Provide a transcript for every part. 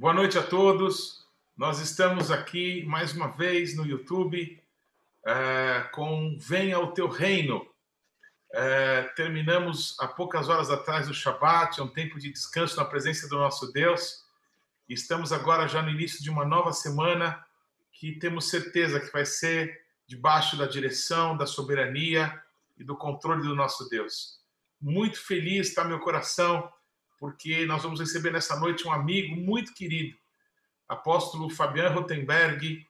Boa noite a todos. Nós estamos aqui mais uma vez no YouTube é, com Venha o Teu Reino. É, terminamos há poucas horas atrás o Shabat, é um tempo de descanso na presença do nosso Deus. Estamos agora já no início de uma nova semana que temos certeza que vai ser debaixo da direção, da soberania e do controle do nosso Deus. Muito feliz está meu coração porque nós vamos receber nessa noite um amigo muito querido, apóstolo Fabian Rotenberg,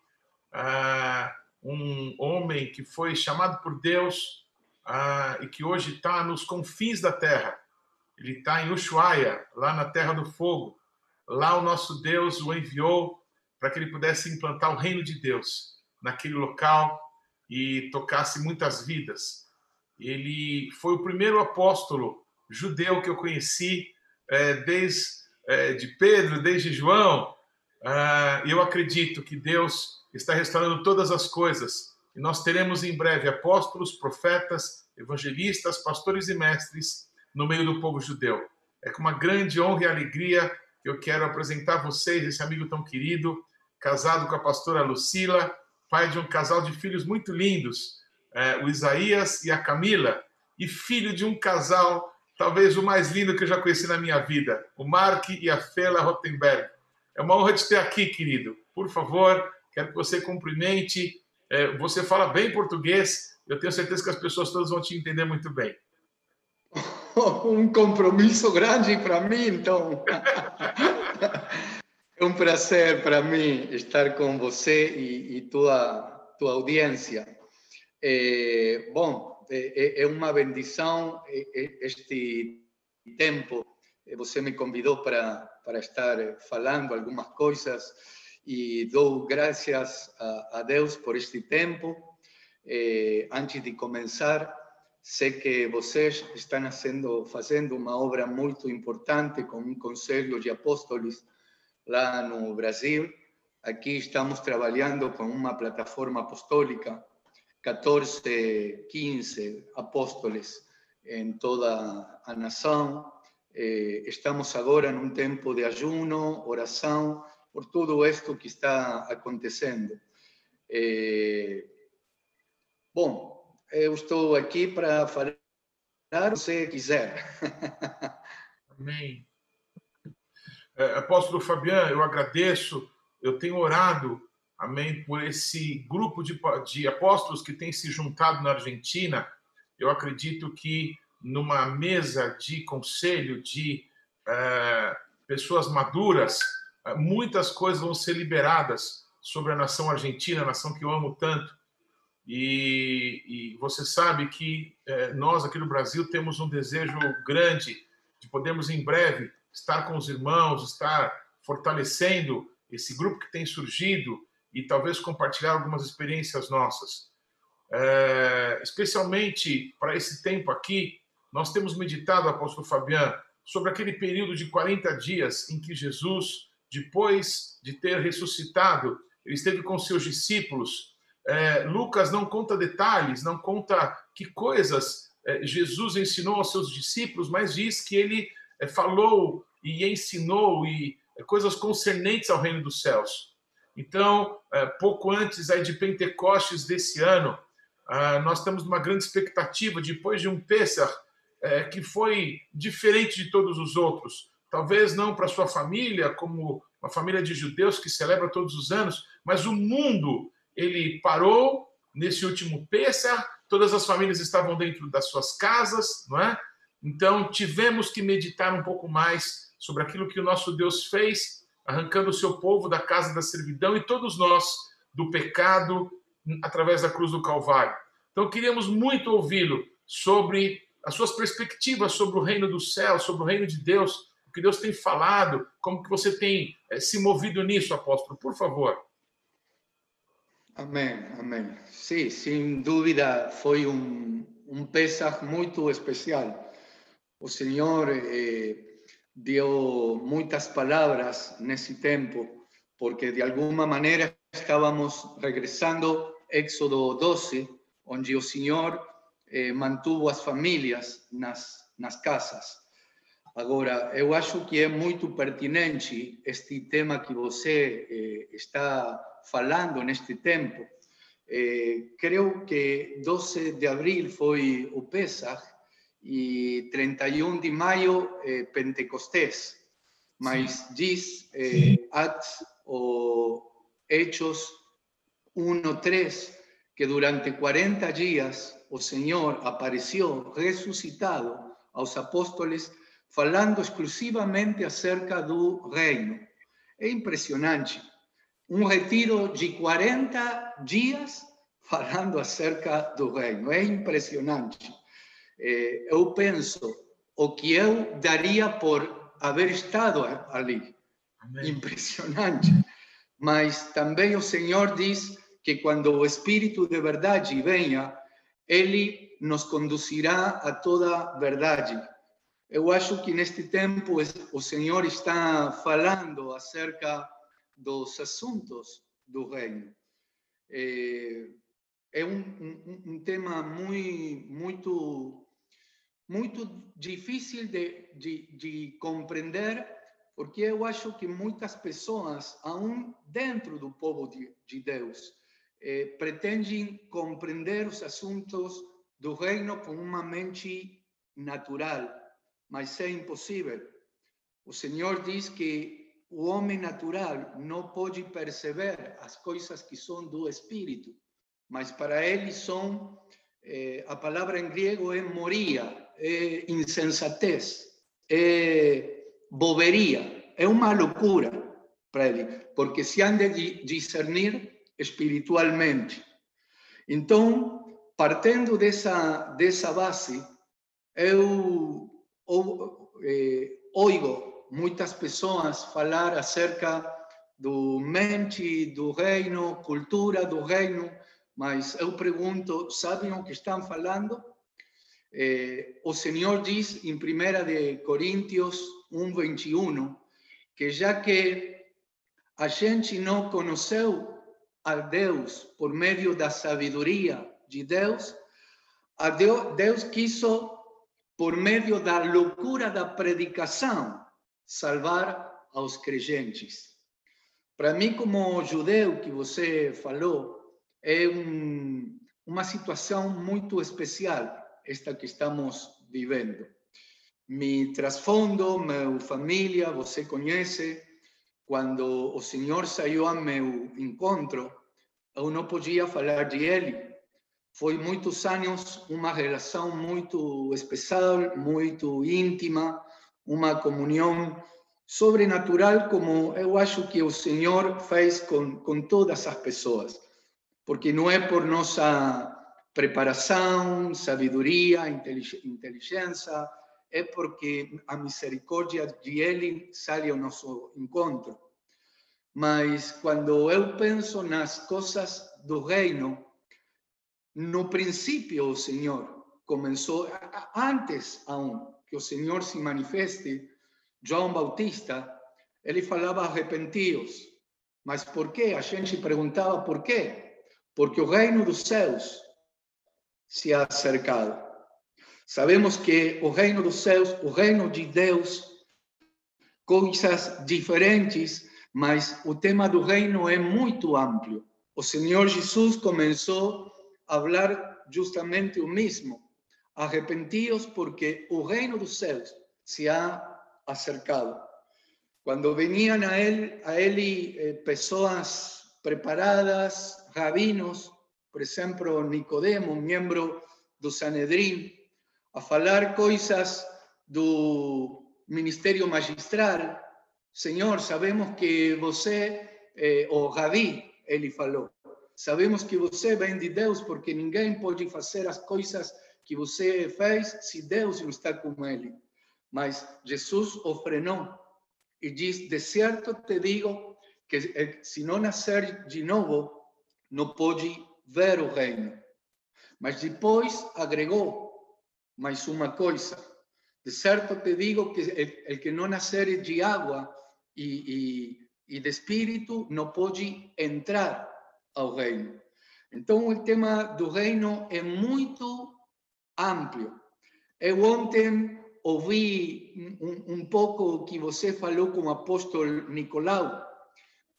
uh, um homem que foi chamado por Deus uh, e que hoje está nos confins da terra. Ele está em Ushuaia, lá na Terra do Fogo. Lá o nosso Deus o enviou para que ele pudesse implantar o reino de Deus naquele local e tocasse muitas vidas. Ele foi o primeiro apóstolo judeu que eu conheci é, desde é, de Pedro, desde João. Ah, eu acredito que Deus está restaurando todas as coisas e nós teremos em breve apóstolos, profetas, evangelistas, pastores e mestres no meio do povo judeu. É com uma grande honra e alegria que eu quero apresentar a vocês esse amigo tão querido, casado com a pastora Lucila, pai de um casal de filhos muito lindos, é, o Isaías e a Camila, e filho de um casal talvez o mais lindo que eu já conheci na minha vida, o Mark e a Fela Rottenberg. É uma honra te ter aqui, querido. Por favor, quero que você cumprimente. É, você fala bem português, eu tenho certeza que as pessoas todas vão te entender muito bem. Um compromisso grande para mim, então. é um prazer para mim estar com você e, e tua, tua audiência. É, bom, é, é uma bendição este tempo. Você me convidou para, para estar falando algumas coisas e dou graças a, a Deus por este tempo. Eh, antes de começar, sei que vocês estão fazendo, fazendo uma obra muito importante com um conselho de apóstolos lá no Brasil. Aqui estamos trabalhando com uma plataforma apostólica 14, 15 apóstoles em toda a nação. Eh, estamos agora num tempo de ajuno, oração, por tudo isto que está acontecendo. Eh, bom, eu estou aqui para falar se você quiser. Amém. É, apóstolo Fabiano, eu agradeço, eu tenho orado amém, por esse grupo de, de apóstolos que tem se juntado na Argentina. Eu acredito que numa mesa de conselho de uh, pessoas maduras, uh, muitas coisas vão ser liberadas sobre a nação argentina, a nação que eu amo tanto. E, e você sabe que uh, nós aqui no Brasil temos um desejo grande de podermos em breve estar com os irmãos, estar fortalecendo esse grupo que tem surgido e talvez compartilhar algumas experiências nossas. É, especialmente para esse tempo aqui, nós temos meditado, apóstolo Fabiano, sobre aquele período de 40 dias em que Jesus, depois de ter ressuscitado, ele esteve com seus discípulos. É, Lucas não conta detalhes, não conta que coisas é, Jesus ensinou aos seus discípulos, mas diz que ele é, falou e ensinou e é, coisas concernentes ao reino dos céus. Então, é, pouco antes aí de Pentecostes desse ano, ah, nós temos uma grande expectativa, depois de um Pessah é, que foi diferente de todos os outros. Talvez não para sua família, como uma família de judeus que celebra todos os anos, mas o mundo, ele parou nesse último Pessah, todas as famílias estavam dentro das suas casas, não é? Então, tivemos que meditar um pouco mais sobre aquilo que o nosso Deus fez arrancando o seu povo da casa da servidão e todos nós do pecado através da cruz do Calvário. Então, queríamos muito ouvi-lo sobre as suas perspectivas sobre o reino do céu, sobre o reino de Deus, o que Deus tem falado, como que você tem é, se movido nisso, apóstolo, por favor. Amém, amém. Sim, sem dúvida foi um, um Pesach muito especial. O Senhor eh, dio muchas palabras en ese tiempo, porque de alguna manera estábamos regresando Éxodo 12, donde el Señor eh, mantuvo las familias nas, nas casas. Agora, eu acho que é muito pertinente este tema que você eh, está falando neste tempo. Eh, creio que 12 de abril foi o Pesach e 31 de maio eh, Pentecostés. Mas diz eh, Acts ou Hechos 1.3 que durante 40 dias o Senhor apareceu ressuscitado aos apóstolos falando exclusivamente acerca do reino. É impressionante. Um retiro de 40 dias falando acerca do reino. É impressionante. É, eu penso o que eu daria por haver estado ali. Amém. Impressionante. Mas também o Senhor diz que quando o Espírito de verdade venha, ele nos conduzirá a toda verdade. Eu acho que neste tempo o Senhor está falando acerca dos assuntos do reino. É, é um, um, um, tema muito, muito, muito difícil de, de, de compreender, porque eu acho que muitas pessoas, aún dentro do povo de, de Deus, eh, pretendem compreender os assuntos do reino com uma mente natural mas é impossível. O Senhor diz que o homem natural não pode perceber as coisas que são do Espírito, mas para ele são, eh, a palavra em grego é moria, é insensatez, é boberia, é uma loucura para ele, porque se han de discernir espiritualmente. Então, partindo dessa, dessa base, eu ou, eh, oigo muitas pessoas falar acerca do mente do reino, cultura do reino, mas eu pergunto, sabem o que estão falando? Eh, o Senhor diz em 1 de Coríntios 1, 21, que já que a gente não conheceu a Deus por meio da sabedoria de Deus, a Deus, Deus quis por meio da loucura da predicação, salvar aos crentes. Para mim, como judeu que você falou, é um, uma situação muito especial esta que estamos vivendo. Me trasfondo, minha família, você conhece, quando o Senhor saiu a meu encontro, eu não podia falar de Ele, foi muitos anos uma relação muito especial, muito íntima, uma comunhão sobrenatural, como eu acho que o Senhor fez com, com todas as pessoas. Porque não é por nossa preparação, sabedoria, inteligência, é porque a misericórdia de Ele sai ao nosso encontro. Mas quando eu penso nas coisas do reino, no princípio o Senhor começou, antes aún que o Senhor se manifeste, João Bautista, ele falava arrepentidos. Mas por quê? A gente perguntava por quê? Porque o reino dos céus se ha acercado. Sabemos que o reino dos céus, o reino de Deus, coisas diferentes, mas o tema do reino é muito amplo. O Senhor Jesus começou hablar justamente o mismo. Arrepentidos porque o reino dos céus se ha acercado. Quando veniam a ele, a ele eh, pessoas preparadas, rabinos, por exemplo, Nicodemo, membro do Sanedrim, a falar coisas do ministério magistral. Senhor, sabemos que você, eh, o Rabi, ele falou, Sabemos que você vem de Deus porque ninguém pode fazer as coisas que você fez se Deus não está com ele. Mas Jesus o e diz: De certo te digo que eh, se não nascer de novo, não pode ver o reino. Mas depois agregou mais uma coisa. De certo te digo que el, que não nascer de água e, e, e de espírito não pode entrar ao reino. Então, o tema do reino é muito amplo. Eu ontem ouvi um, um pouco o que você falou com o apóstolo Nicolau.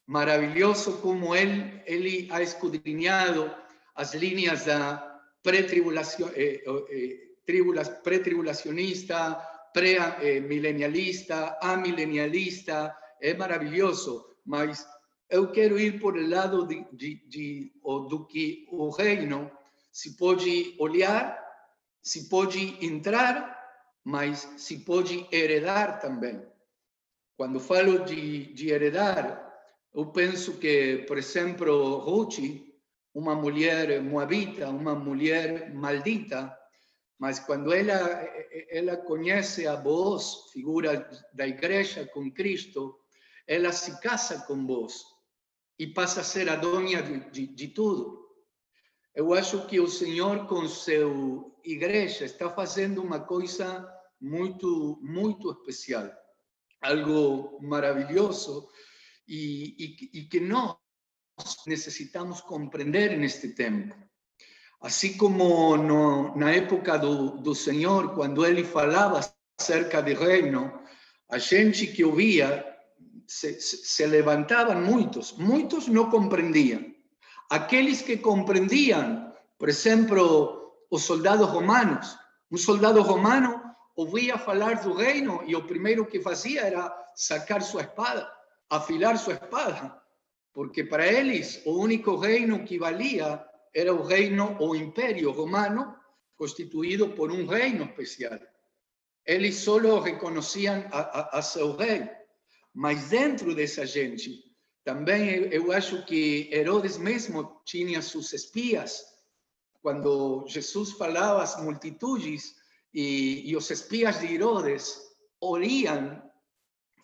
Maravilhoso como ele, ele ha escudriñado as linhas da pré-tribulação, eh, eh, pré-tribulacionista, pré-milenialista, amilenialista, é maravilhoso, mas eu quero ir por o lado de, de, de, do que o reino se pode olhar, se pode entrar, mas se pode heredar também. Quando falo de, de heredar, eu penso que, por exemplo, Ruth, uma mulher moabita, uma mulher maldita, mas quando ela, ela conhece a voz, figura da igreja com Cristo, ela se casa com vós e passa a ser a dona de, de, de tudo. Eu acho que o Senhor, com seu igreja, está fazendo uma coisa muito, muito especial, algo maravilhoso e, que nós necessitamos compreender neste tempo. Assim como no, na época do, do Senhor, quando ele falava acerca do reino, a gente que ouvia se, se levantavam muitos, muitos não compreendiam. Aqueles que compreendiam, por exemplo, os soldados romanos, um soldado romano ouvia falar do reino e o primeiro que fazia era sacar sua espada, afilar sua espada, porque para eles o único reino que valia era o reino o império romano, constituído por um reino especial. Eles só reconheciam a, a, a seu rei, mas dentro dessa gente, também eu acho que Herodes mesmo tinha seus espias. Quando Jesus falava às multitudes e, e os espias de Herodes ouviam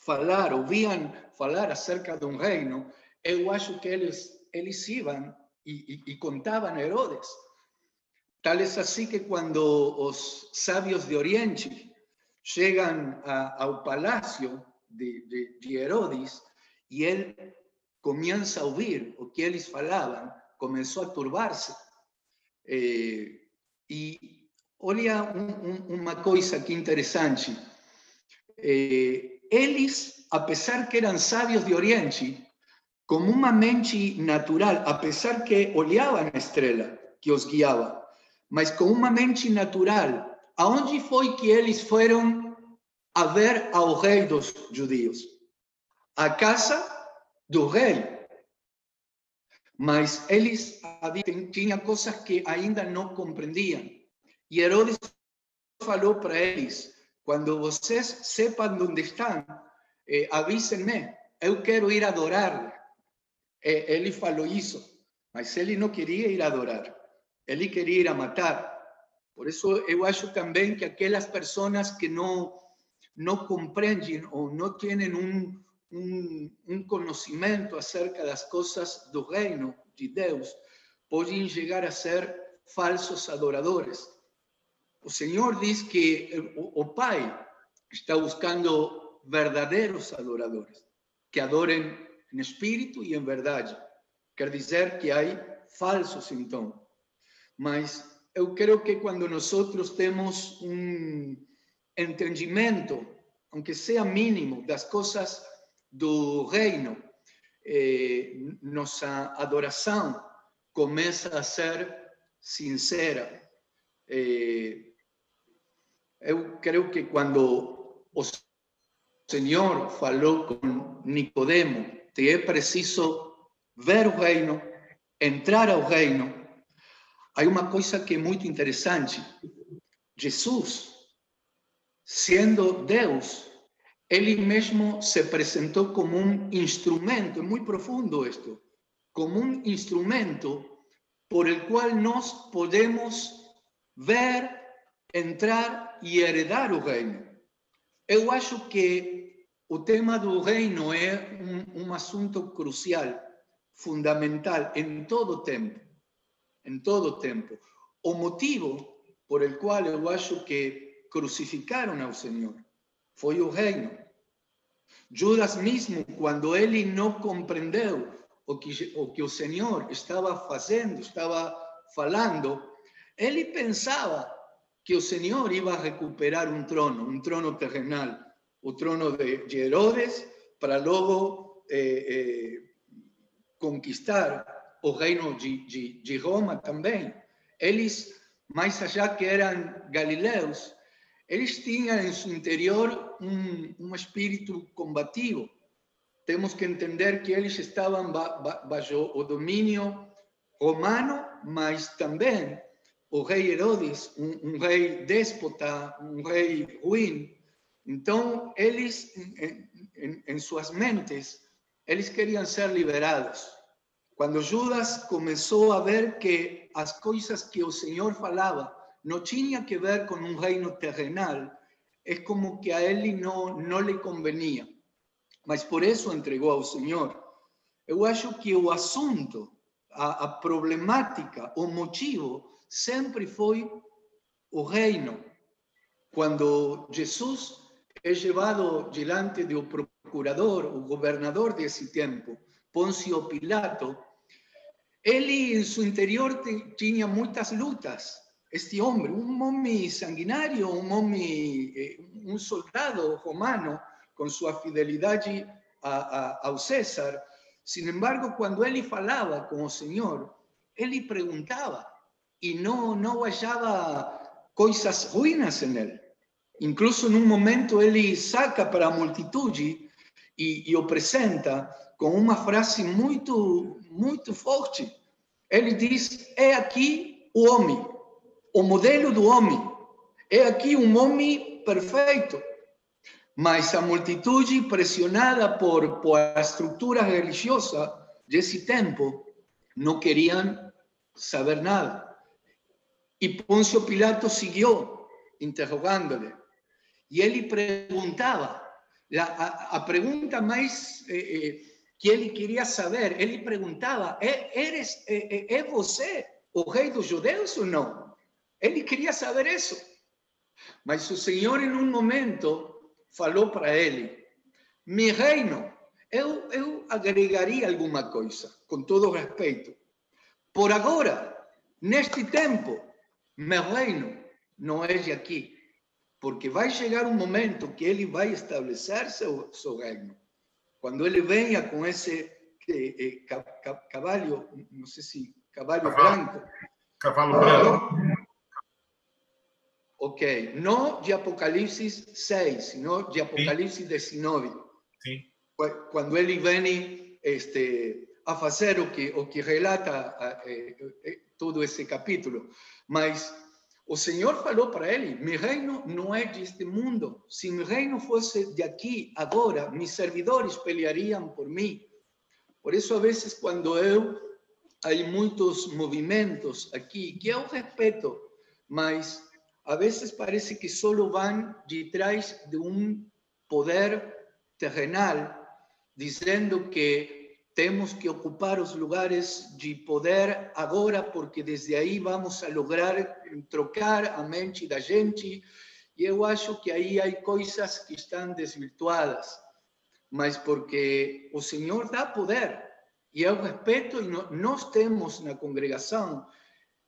falar, ouviam falar acerca de um reino, eu acho que eles, eles iam contaban a Herodes. Tal es así que cuando los sabios de Oriente llegan al palacio de, de, de, Herodes y él comienza a oír o que ellos falaban, comenzó a turbarse. Eh, y olha un, un, una cosa que interesante. Eh, eles, a pesar que eran sabios de Oriente, como uma mente natural, apesar que olhavam a estrela que os guiava, mas com uma mente natural, aonde foi que eles foram a ver ao rei dos judeus? A casa do rei. Mas eles tinham coisas que ainda não compreendiam. E Herodes falou para eles: quando vocês sepam onde estão, eh, avisem-me, eu quero ir adorar ele falou isso, mas ele não queria ir adorar, ele queria ir a matar. Por isso, eu acho também que aquelas pessoas que não não compreendem ou não têm um, um, um conhecimento acerca das coisas do reino de Deus, podem chegar a ser falsos adoradores. O Senhor diz que o, o Pai está buscando verdadeiros adoradores, que adorem em espírito e em verdade. Quer dizer que há falsos, então. Mas eu creio que quando nós temos um entendimento, aunque seja mínimo, das coisas do reino, eh, nossa adoração começa a ser sincera. Eh, eu creio que quando o Senhor falou com Nicodemo te é preciso ver o reino, entrar ao reino. Há uma coisa que é muito interessante. Jesus, sendo Deus, ele mesmo se apresentou como um instrumento, é muito profundo isto, como um instrumento por el qual nós podemos ver, entrar e heredar o reino. Eu acho que o tema do reino é um, um assunto crucial, fundamental em todo tempo, em todo tempo. O motivo por el qual eu acho que crucificaram ao Senhor foi o reino. Judas mesmo, quando ele não compreendeu o que o, que o Senhor estava fazendo, estava falando, ele pensava que o Senhor iba a recuperar um trono, um trono terrenal, o trono de, Herodes, para logo eh, eh, conquistar o reino de, de, de Roma também. Eles, mais allá que eram galileus, eles tinham em seu interior um, um espírito combativo. Temos que entender que eles estavam baixo o domínio romano, mas também o rei Herodes, um, um rei déspota, um rei ruim. Então, eles, em, em, em suas mentes, eles queriam ser liberados. Quando Judas começou a ver que as coisas que o Senhor falava não tinha que ver com um reino terrenal, é como que a ele não, não lhe convenia. Mas por isso entregou ao Senhor. Eu acho que o assunto, a, a problemática, o motivo, sempre foi o reino. Quando Jesus é levado diante do procurador, o governador desse tempo, Pôncio Pilato, ele em seu interior tinha muitas lutas. Este homem, um homem sanguinário, um homem, eh, um soldado romano, com sua fidelidade a, a, ao César. Sin embargo, quando ele falava com o Senhor, ele perguntava e não, não achava coisas ruínas em ele. Incluso num momento ele saca para a multitude e o apresenta com uma frase muito, muito forte. Ele diz: É aqui o homem, o modelo do homem. É aqui um homem perfeito. Mas a multitude, pressionada por, por a estrutura religiosa desse tempo, não queriam saber nada. E Pôncio Pilato seguiu interrogando-lhe. E ele perguntava, a, a, pergunta mais eh, eh, que ele queria saber. Ele perguntava: é, eres, é, é você o rei dos judeus ou não? Ele queria saber isso. Mas o Senhor, em um momento, falou para ele: Mi reino, eu, eu agregaria alguma coisa, com todo respeito. Por agora, neste tempo, meu reino não é de aqui. Porque vai chegar um momento que ele vai estabelecer seu, seu reino. Quando ele venha com esse eh, eh, cavalo, não sei se cavalo, branco. Cavalo branco. Ok, não de Apocalipse 6, sino de Apocalipse Sim. 19. Sim. Quando ele vem este, a fazer o que, o que relata eh, eh, todo esse capítulo. Mas o Senhor falou para ele: Meu reino não é deste mundo. Se meu reino fosse de aqui, agora, meus servidores peleariam por mim. Por isso, a vezes, quando eu. Há muitos movimentos aqui que eu respeito, mas a vezes parece que só vão de trás de um poder terrenal, dizendo que temos que ocupar os lugares de poder agora, porque desde aí vamos a lograr trocar a mente da gente. E eu acho que aí há coisas que estão desvirtuadas, mas porque o Senhor dá poder. E eu respeito, e nós temos na congregação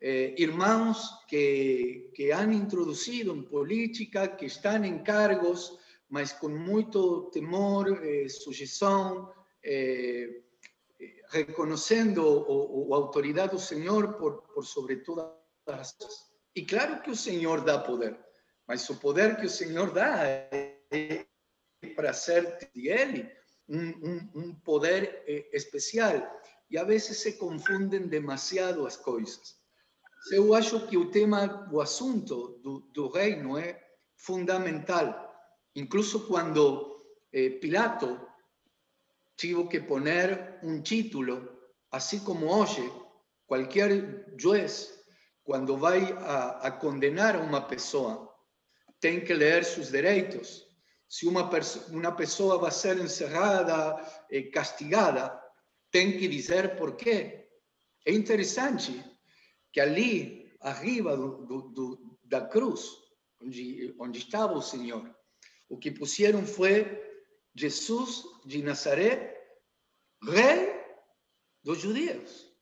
eh, irmãos que, que han introduzido em política, que estão em cargos, mas com muito temor, eh, sujeição, eh, reconociendo o, autoridad del Señor por, por sobre todas las cosas. Y claro que el Señor da poder, mas su poder que el Señor da es para ser de Él un, un, poder eh, especial. Y a veces se confunden demasiado las cosas. Eu acho que o tema, o assunto do, do reino é fundamental. Incluso quando eh, Pilato tuvo que poner un título, así como oye cualquier juez, cuando va a, a condenar a una persona, tiene que leer sus derechos. Si una, una persona va a ser encerrada, eh, castigada, tiene que decir por qué. Es interesante que allí, arriba da cruz, onde estava o Senhor, o que pusieron fue Jesus de Nazaré, rei dos judeus.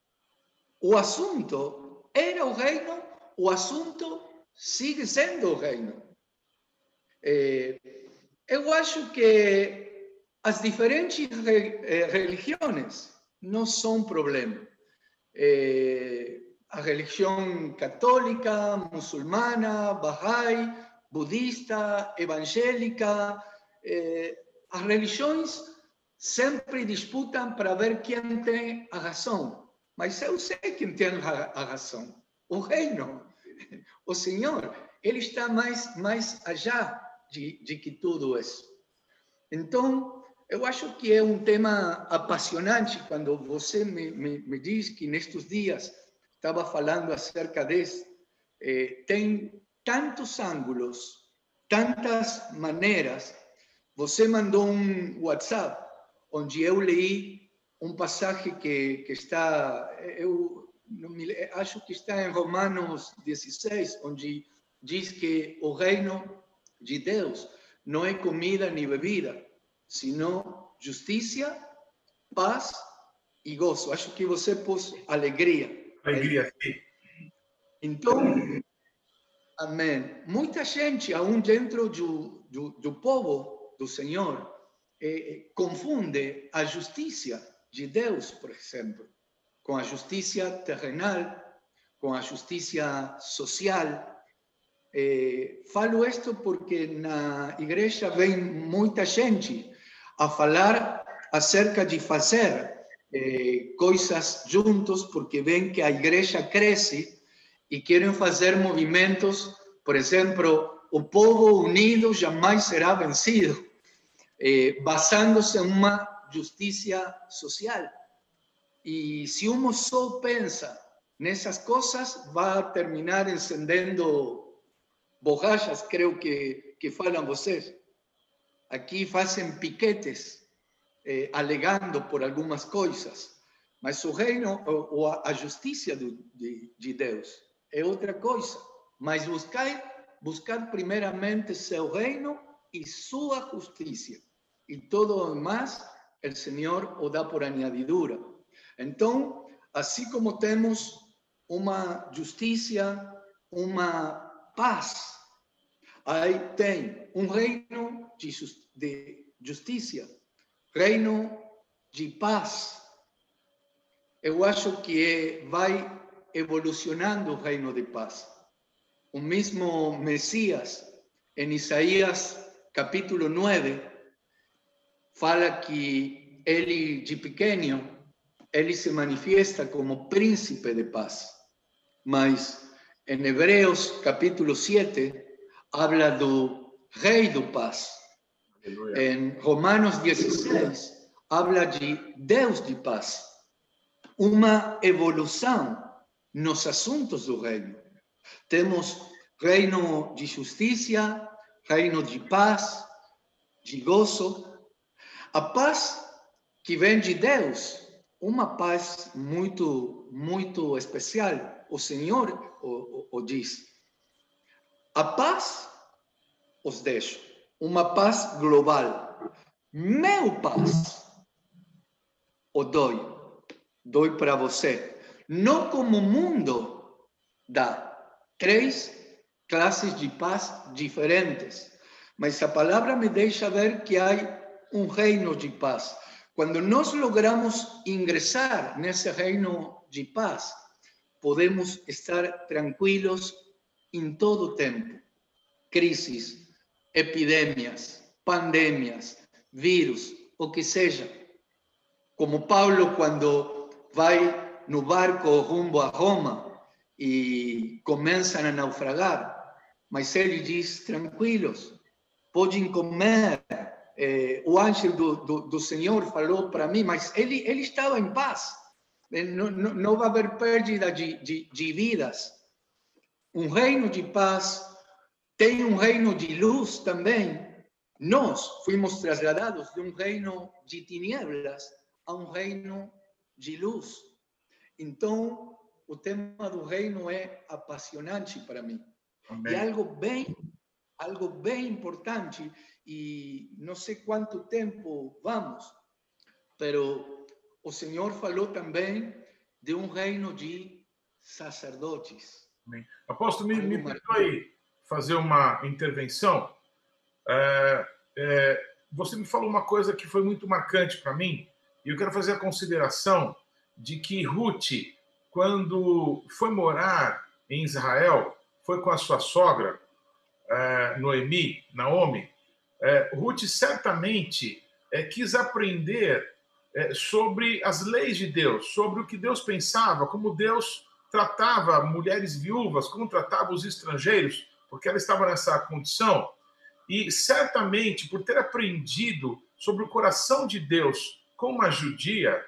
O assunto era o reino, o assunto sigue sendo o reino. É, eu acho que as diferentes eh, religiões não são problema. É, a religião católica, muçulmana, Bahá'í, budista, evangélica, eh, as religiões sempre disputam para ver quem tem a razão. Mas eu sei quem tem a razão. O reino, o Senhor, ele está mais, mais allá de, de que tudo isso. Então, eu acho que é um tema apaixonante quando você me, me, me diz que nestes dias estava falando acerca disso. Eh, tem tantos ângulos, tantas maneiras. Você mandou um WhatsApp onde eu li um passagem que, que está, eu acho que está em Romanos 16, onde diz que o reino de Deus não é comida nem bebida, sino justiça, paz e gozo. Acho que você pôs alegria. Alegria, sim. Então, amém. Muita gente, aún dentro do, do, do povo do Senhor, eh, confunde a justiça de Deus, por exemplo, com a justiça terrenal, com a justiça social. Eh, falo isto porque na igreja vem muita gente a falar acerca de fazer eh, coisas juntos porque ven que a igreja cresce e querem fazer movimentos, por exemplo, o povo unido jamais será vencido, eh, basándose em uma justiça social. E se um só pensa nessas coisas, vai terminar encendendo borrachas, creio que, que falam vocês. Aqui fazem piquetes eh, alegando por algumas coisas, mas o reino ou a, justiça de, de Deus é outra coisa. Mas buscar, buscar primeiramente seu reino e sua justiça, e todo o demais, o Senhor o dá por añadidura. Então, assim como temos uma justiça, uma paz, aí tem um reino de justiça, reino de paz. Eu acho que vai evolucionando o reino de paz. O mesmo Messias, em Isaías capítulo 9, fala que ele, de pequeno, ele se manifesta como príncipe de paz. Mas em Hebreus capítulo 7, habla do rei do paz. Em Romanos 16, habla de Deus de paz, uma evolução nos assuntos do reino. Temos reino de justiça, reino de paz, de gozo. A paz que vem de Deus, uma paz muito, muito especial. O Senhor o, o, o diz. A paz os deixo uma paz global. Meu paz o doi, doi para você. Não como o mundo dá. Três classes de paz diferentes. Mas a palavra me deixa ver que há um reino de paz. Quando nós logramos ingressar nesse reino de paz, podemos estar tranquilos em todo o tempo. Crises, epidemias, pandemias, vírus, o que seja. Como Paulo, quando vai no barco rumbo a Roma e começam a naufragar, mas ele diz: tranquilos, podem comer. Eh, o anjo do, do, do Senhor falou para mim, mas ele, ele estava em paz. Não, não, não vai haver perda de, de, de vidas. Um reino de paz tem um reino de luz também. Nós fomos trasladados de um reino de tinieblas a um reino de luz. Então, o tema do reino é apaixonante para mim. Amém. E algo bem, algo bem importante e não sei quanto tempo vamos, pero o Senhor falou também de um reino de sacerdotes. Amém. Apóstolo, me, me perdoe fazer uma intervenção. É, é, você me falou uma coisa que foi muito marcante para mim, e eu quero fazer a consideração de que Ruth, quando foi morar em Israel, foi com a sua sogra, é, Noemi, Naomi, é, Ruth certamente é, quis aprender sobre as leis de Deus, sobre o que Deus pensava, como Deus tratava mulheres viúvas, como tratava os estrangeiros, porque ela estava nessa condição. E certamente, por ter aprendido sobre o coração de Deus com uma judia,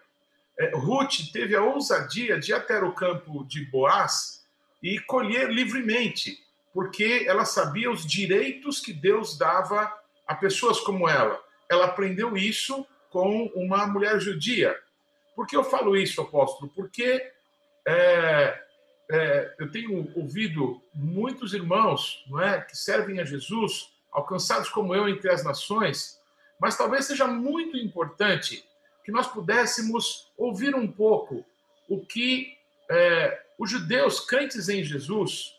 é, Ruth teve a ousadia de ir até o campo de Boaz e colher livremente, porque ela sabia os direitos que Deus dava a pessoas como ela. Ela aprendeu isso com uma mulher judia. Por que eu falo isso, apóstolo? Porque é, é, eu tenho ouvido muitos irmãos não é, que servem a Jesus, alcançados como eu entre as nações, mas talvez seja muito importante que nós pudéssemos ouvir um pouco o que é, os judeus crentes em Jesus,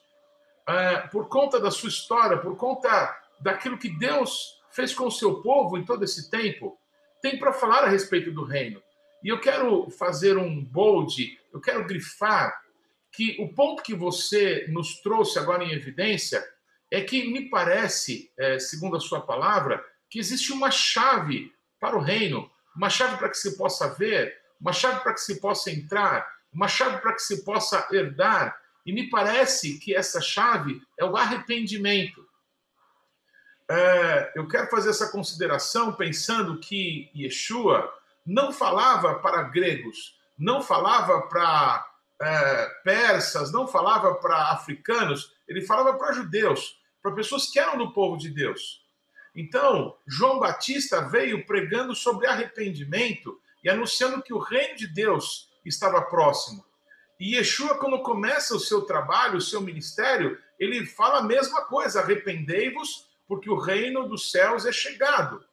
é, por conta da sua história, por conta daquilo que Deus fez com o seu povo em todo esse tempo, tem para falar a respeito do reino. E eu quero fazer um bold, eu quero grifar que o ponto que você nos trouxe agora em evidência é que me parece, é, segundo a sua palavra, que existe uma chave para o reino, uma chave para que se possa ver, uma chave para que se possa entrar, uma chave para que se possa herdar. E me parece que essa chave é o arrependimento. É, eu quero fazer essa consideração pensando que Yeshua não falava para gregos, não falava para é, persas, não falava para africanos, ele falava para judeus, para pessoas que eram do povo de Deus. Então, João Batista veio pregando sobre arrependimento e anunciando que o reino de Deus estava próximo. E Yeshua, quando começa o seu trabalho, o seu ministério, ele fala a mesma coisa: arrependei-vos porque o reino dos céus é chegado.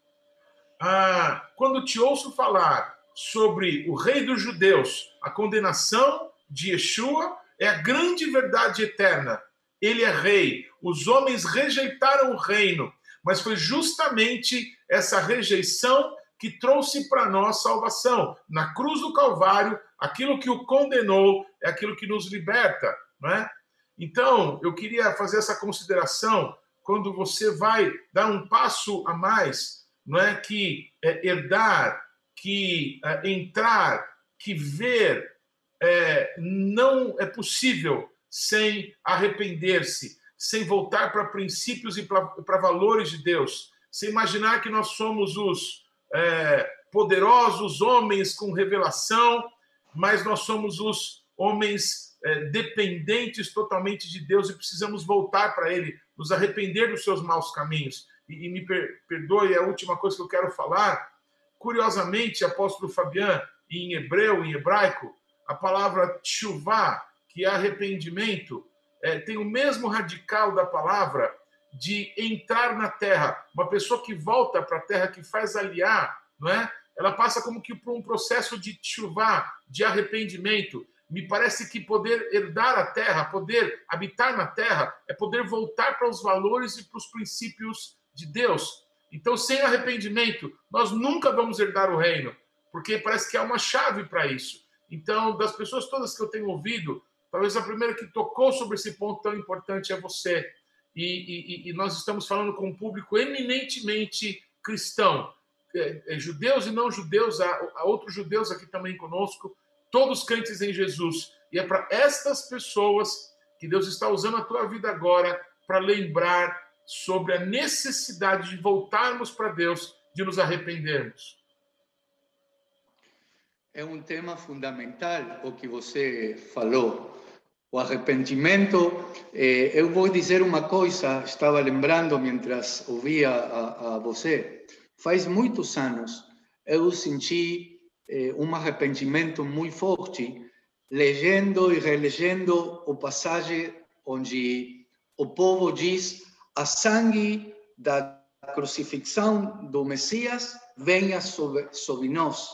Ah, quando te ouço falar sobre o rei dos judeus, a condenação de Yeshua é a grande verdade eterna. Ele é rei. Os homens rejeitaram o reino, mas foi justamente essa rejeição que trouxe para nós salvação. Na cruz do Calvário, aquilo que o condenou é aquilo que nos liberta, não é? Então, eu queria fazer essa consideração quando você vai dar um passo a mais, não é que é, herdar, que é, entrar, que ver, é, não é possível sem arrepender-se, sem voltar para princípios e para valores de Deus, sem imaginar que nós somos os é, poderosos homens com revelação, mas nós somos os homens é, dependentes totalmente de Deus e precisamos voltar para Ele nos arrepender dos seus maus caminhos. E, e me per, perdoe é a última coisa que eu quero falar. Curiosamente, apóstolo Fabian, em hebreu, em hebraico, a palavra chuvá, que é arrependimento, é, tem o mesmo radical da palavra de entrar na terra. Uma pessoa que volta para a terra, que faz aliar, não é? Ela passa como que por um processo de chuvá, de arrependimento. Me parece que poder herdar a terra, poder habitar na terra, é poder voltar para os valores e para os princípios de Deus. Então, sem arrependimento, nós nunca vamos herdar o reino, porque parece que há uma chave para isso. Então, das pessoas todas que eu tenho ouvido, talvez a primeira que tocou sobre esse ponto tão importante é você. E, e, e nós estamos falando com um público eminentemente cristão, é, é, judeus e não judeus, há, há outros judeus aqui também conosco, todos crentes em Jesus. E é para estas pessoas que Deus está usando a tua vida agora para lembrar sobre a necessidade de voltarmos para Deus, de nos arrependermos. É um tema fundamental o que você falou. O arrependimento, eh, eu vou dizer uma coisa, estava lembrando mientras ouvia a, a você. Faz muitos anos eu senti eh, um arrependimento muito forte, lendo e relegendo o passagem onde o povo diz: a sangue da crucifixão do Messias venha sobre, sobre nós.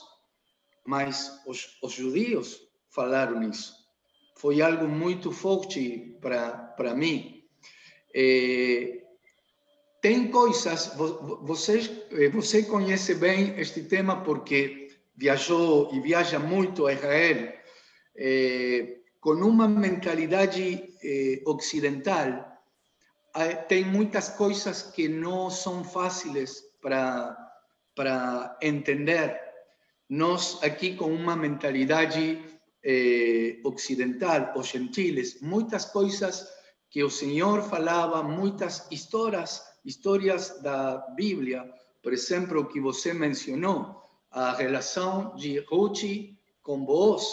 Mas os, os judeus falaram isso. Foi algo muito forte para mim. É, tem coisas, você, eh, você conhece bem este tema porque viajou e viaja muito a Israel, é, com uma mentalidade é, ocidental, tem muitas coisas que não são fáceis para entender. Nós aqui com uma mentalidade eh, ocidental, os gentiles, muitas coisas que o Senhor falava, muitas histórias, histórias da Bíblia, por exemplo, que você mencionou, a relação de Ruth com Boaz,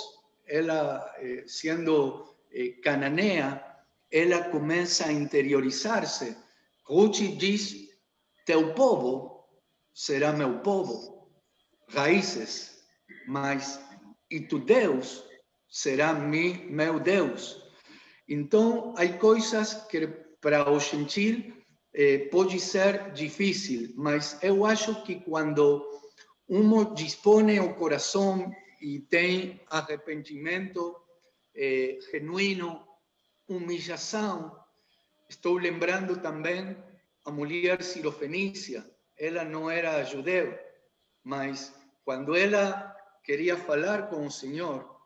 ela eh, sendo eh, cananeia, ela começa a interiorizar-se. Ruth diz: Teu povo será meu povo, raízes, mas e tu Deus será mi, meu Deus. Então, há coisas que para o gentil eh, pode ser difícil, mas eu acho que quando um dispõe o coração e tem arrependimento eh, genuíno, humilhação, estou lembrando também a mulher sirofenícia, ela não era judeu, mas quando ela queria falar com o Senhor,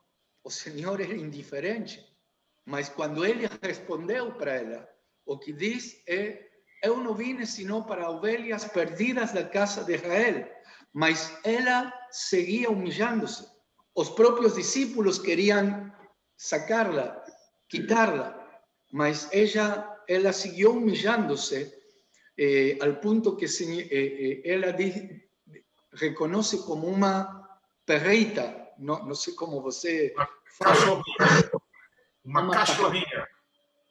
o Senhor era indiferente. Mas quando ele respondeu para ela, o que diz é: Eu não vim senão para ovelhas perdidas da casa de Israel. Mas ela seguia humilhando-se. Os próprios discípulos queriam sacá-la, quitarla, mas ela, ela seguiu humilhando-se eh, al punto que se, eh, eh, ela diz, reconhece como uma perreita, não, não sei como você... Uma cachorrinha. Uma, uma cachorrinha.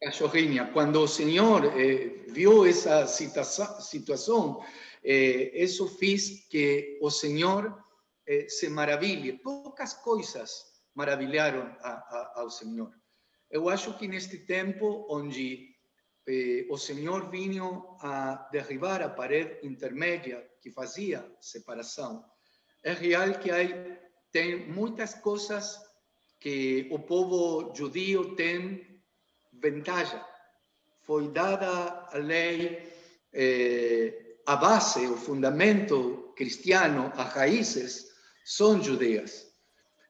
Cachorrinha. Quando o Senhor eh, viu essa situação, eh, isso fez que o Senhor eh, se maravilhe. Poucas coisas maravilharam a, a, ao Senhor. Eu acho que neste tempo onde eh, o Senhor vinha a derribar a parede intermédia que fazia separação. É real que aí tem muitas coisas que o povo judeu tem vantagem. Foi dada a lei, eh, a base, o fundamento cristiano, as raízes são judeias.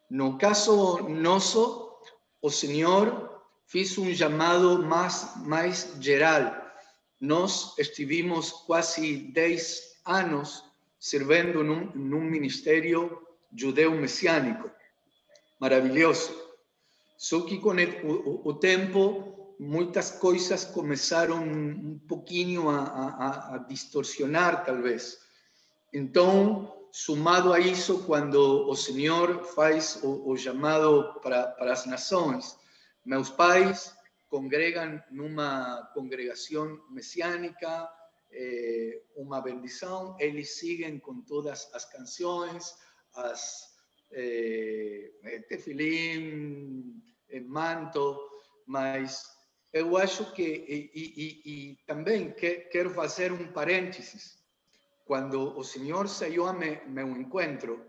No caso nosso, o Senhor fiz um chamado mais, mais geral. Nós estivemos quase 10 anos servindo num, num ministério judeu messiânico. Maravilhoso. Só que com o, o, tempo, muitas coisas começaram um pouquinho a, a, a distorcionar, talvez. Então, sumado a isso, quando o Senhor faz o, o chamado para, para as nações, meus pais congregam numa congregação messiânica, eh, uma bendição, eles seguem com todas as canções, as eh, tefilim, eh, manto, mas eu acho que, e, e, e também que, quero fazer um parênteses, quando o Senhor saiu a me, meu encontro,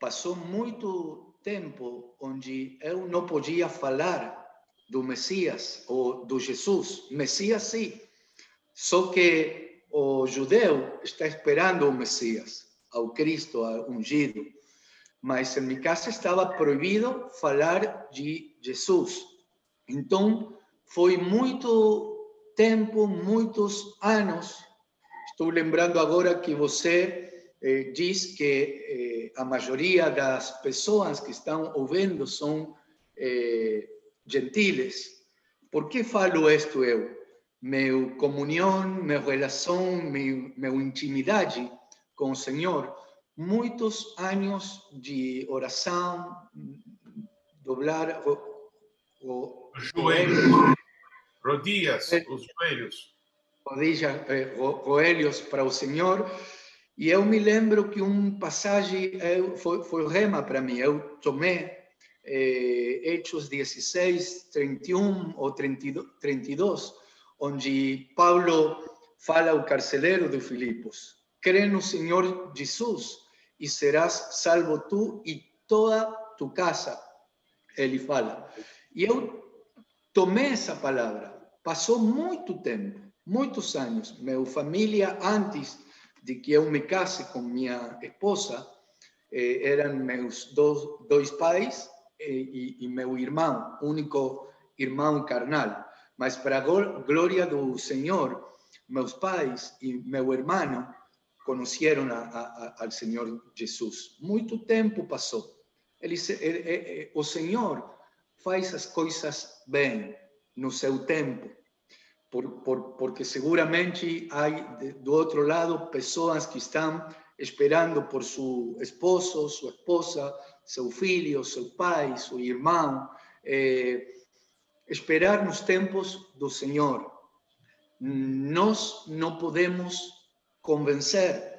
passou muito tempo onde eu não podia falar do Messias ou do Jesus. Messias, sim. Só que o judeu está esperando o Messias, ao Cristo ao ungido. Mas em minha casa estava proibido falar de Jesus. Então, foi muito tempo, muitos anos. Estou lembrando agora que você eh, diz que eh, a maioria das pessoas que estão ouvindo são eh, gentiles. Por que falo isto eu? Meu comunhão, minha relação, meu, meu intimidade com o Senhor, muitos anos de oração, dobrar o, o joelhos, rodillas, eh, os joelhos. Rodillas, joelhos para o Senhor, e eu me lembro que um passagem eu, foi, foi rema para mim. Eu tomei eh, Hechos 16, 31 ou 32, 32, onde Paulo fala ao carceleiro de Filipos: crê no Senhor Jesus e serás salvo tu e toda tu casa. Ele fala. E eu tomei essa palavra. Passou muito tempo, muitos anos. Minha família, antes de que eu me case com minha esposa, eh, eram meus dois, dois pais eh, e, e meu irmão, único irmão carnal. Mas para a glória do Senhor, meus pais e meu irmão conheceram a, a, ao Senhor Jesus. Muito tempo passou. Ele, ele, ele, o Senhor faz as coisas bem no seu tempo, por, por, porque seguramente há do outro lado pessoas que estão esperando por seu esposo, sua esposa, seu filho, seu pai, seu irmão, eh, esperar nos tempos do Senhor. Nós não podemos convencer.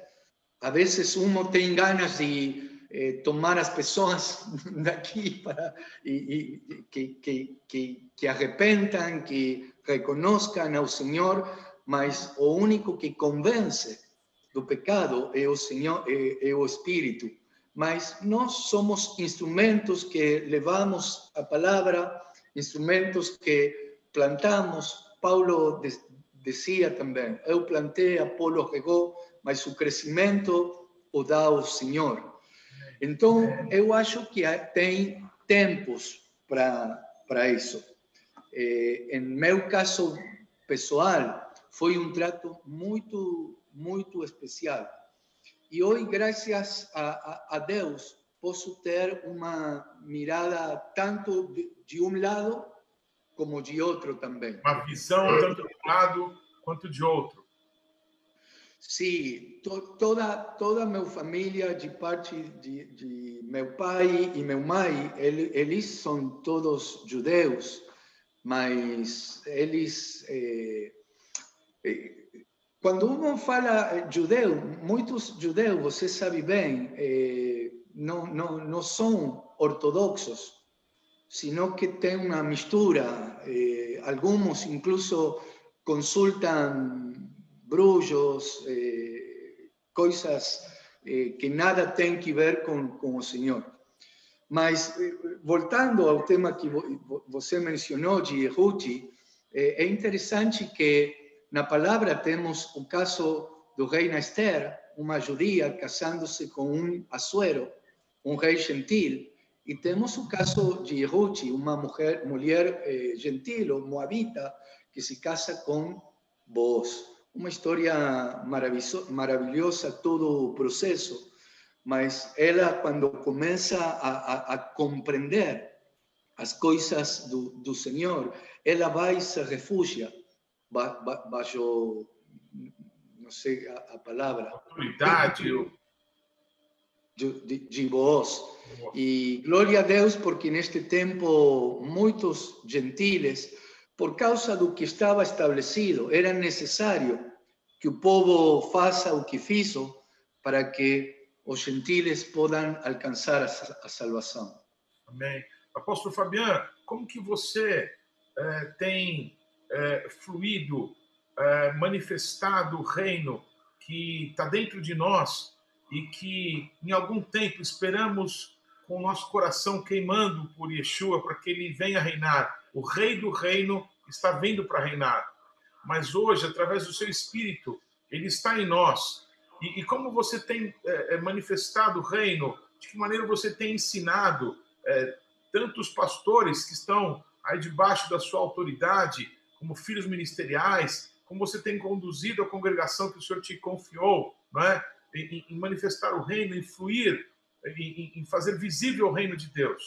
A vezes uno tem ganas de eh, tomar as pessoas daqui para e, que, que, que, que arrepentam, que reconozcam ao Senhor, mas o único que convence do pecado é o Senhor, é, é o Espírito. Mas nós somos instrumentos que levamos a palavra, instrumentos que plantamos. Paulo dizia também: Eu plantei, Apolo regou, mas o crescimento o dá o Senhor. Então, eu acho que tem tempos para isso. Em meu caso pessoal, foi um trato muito, muito especial. E hoje, graças a, a, a Deus, posso ter uma mirada tanto de, de, um lado como de outro também. Uma visão tanto de um lado quanto de outro. Sim, to, toda toda minha família de parte de, de meu pai e meu mãe, ele, eles são todos judeus, mas eles eh, eh, quando um fala judeu, muitos judeus, você sabe bem, eh, não, não, não são ortodoxos, sino que tem uma mistura. Eh, alguns incluso consultam brujos, eh, coisas eh, que nada tem que ver com, o Senhor. Mas, eh, voltando ao tema que você mencionou, de Yehudi, é interessante que na palavra temos o caso do reina Esther, uma judia casando-se com um Assuero, um rei gentil, e temos o caso de Yehudi, uma mulher, eh, gentil ou moabita, que se casa com Boaz uma história maravilhosa todo o processo, mas ela, quando começa a, a, a compreender as coisas do, do Senhor, ela vai e se refugia baixo, não sei a, a palavra. De, de, voz. E glória a Deus, porque neste tempo muitos gentiles por causa do que estava estabelecido. Era necessário que o povo faça o que fez para que os gentiles possam alcançar a, salvação. Amém. Apóstolo Fabiano, como que você é, tem é, fluído, é, manifestado o reino que está dentro de nós e que em algum tempo esperamos com o nosso coração queimando por Yeshua para que ele venha reinar? O rei do reino está vindo para reinar. Mas hoje, através do seu espírito, ele está em nós. E, e como você tem é, é, manifestado o reino, de que maneira você tem ensinado é, tantos pastores que estão aí debaixo da sua autoridade, como filhos ministeriais, como você tem conduzido a congregação que o Senhor te confiou, não é? Em, em manifestar o reino, em fluir, em, em fazer visível o reino de Deus.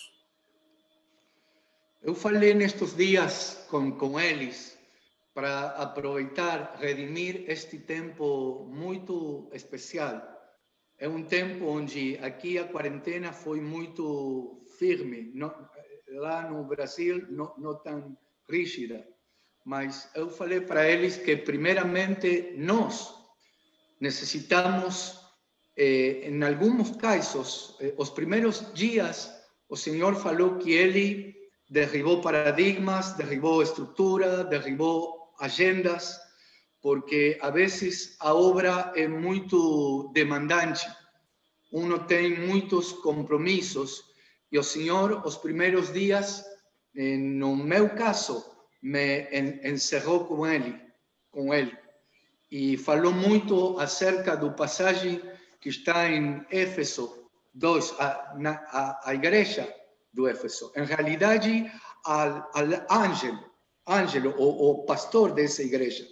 Eu falei nestes dias com, com eles para aproveitar, redimir este tempo muito especial. É um tempo onde aqui a quarentena foi muito firme, não, lá no Brasil não, não tão rígida. Mas eu falei para eles que, primeiramente, nós necessitamos, eh, em alguns casos, eh, os primeiros dias, o Senhor falou que Ele derribó paradigmas, derribó estructura, derribó agendas, porque a veces a obra é muito demandante, uno tem muitos compromissos e o Senhor, os primeiros dias, no meu caso, me encerrou com ele, com ele. E falou muito acerca do passagem que está em Éfeso 2, a, na, a, a igreja do Éfeso. Em realidade, al, al ángel, ángel, o, o pastor dessa igreja,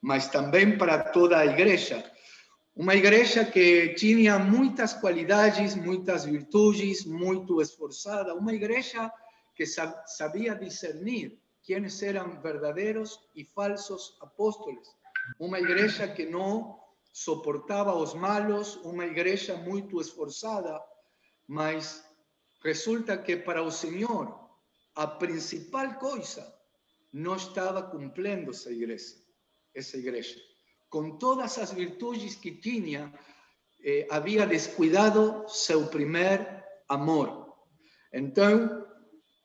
mas também para toda a igreja. Uma igreja que tinha muitas qualidades, muitas virtudes, muito esforçada, uma igreja que sabia discernir quienes eran verdaderos y falsos apóstoles. Una iglesia que no soportaba los malos, una iglesia muy esforzada, mas resulta que para el Señor a principal cosa no estaba cumpliendo esa iglesia, esa iglesia. Con todas las virtudes que tenía, eh, había descuidado su primer amor. Entonces,